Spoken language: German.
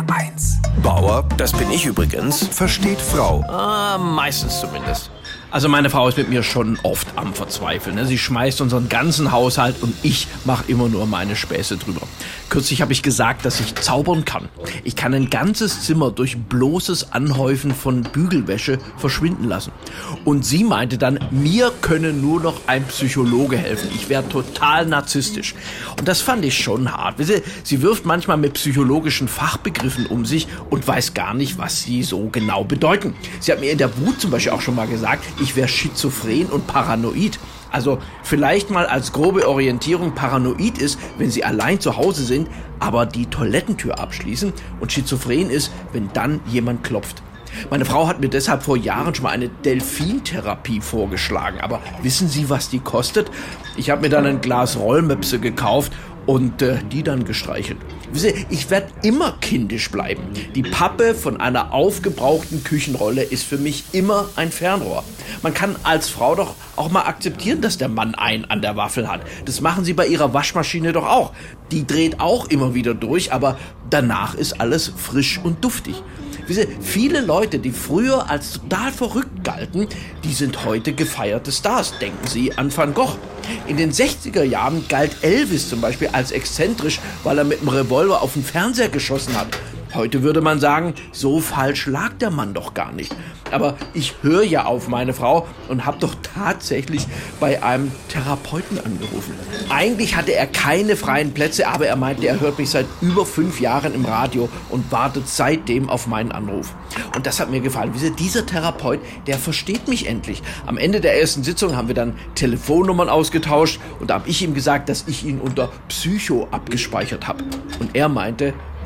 HR1. Bauer, das bin ich übrigens, versteht Frau. Ah, meistens zumindest. Also meine Frau ist mit mir schon oft am Verzweifeln. ne? Sie schmeißt unseren ganzen Haushalt und ich mache immer nur meine Späße drüber. Kürzlich habe ich gesagt, dass ich zaubern kann. Ich kann ein ganzes Zimmer durch bloßes Anhäufen von Bügelwäsche verschwinden lassen. Und sie meinte dann, mir könne nur noch ein Psychologe helfen. Ich wäre total narzisstisch. Und das fand ich schon hart. Sie wirft manchmal mit psychologischen Fachbegriffen um sich und weiß gar nicht, was sie so genau bedeuten. Sie hat mir in der Wut zum Beispiel auch schon mal gesagt, ich wäre schizophren und paranoid. Also vielleicht mal als grobe Orientierung paranoid ist, wenn sie allein zu Hause sind, aber die Toilettentür abschließen und schizophren ist, wenn dann jemand klopft. Meine Frau hat mir deshalb vor Jahren schon mal eine Delfintherapie vorgeschlagen. Aber wissen Sie, was die kostet? Ich habe mir dann ein Glas Rollmöpse gekauft und äh, die dann gestreichelt. Ich werde immer kindisch bleiben. Die Pappe von einer aufgebrauchten Küchenrolle ist für mich immer ein Fernrohr. Man kann als Frau doch auch mal akzeptieren, dass der Mann einen an der Waffel hat. Das machen Sie bei Ihrer Waschmaschine doch auch. Die dreht auch immer wieder durch, aber danach ist alles frisch und duftig. Wisst viele Leute, die früher als total verrückt galten, die sind heute gefeierte Stars. Denken Sie an Van Gogh. In den 60er Jahren galt Elvis zum Beispiel als exzentrisch, weil er mit dem Revolver auf den Fernseher geschossen hat. Heute würde man sagen, so falsch lag der Mann doch gar nicht. Aber ich höre ja auf meine Frau und habe doch tatsächlich bei einem Therapeuten angerufen. Eigentlich hatte er keine freien Plätze, aber er meinte, er hört mich seit über fünf Jahren im Radio und wartet seitdem auf meinen Anruf. Und das hat mir gefallen. Ihr, dieser Therapeut, der versteht mich endlich. Am Ende der ersten Sitzung haben wir dann Telefonnummern ausgetauscht und da habe ich ihm gesagt, dass ich ihn unter Psycho abgespeichert habe. Und er meinte,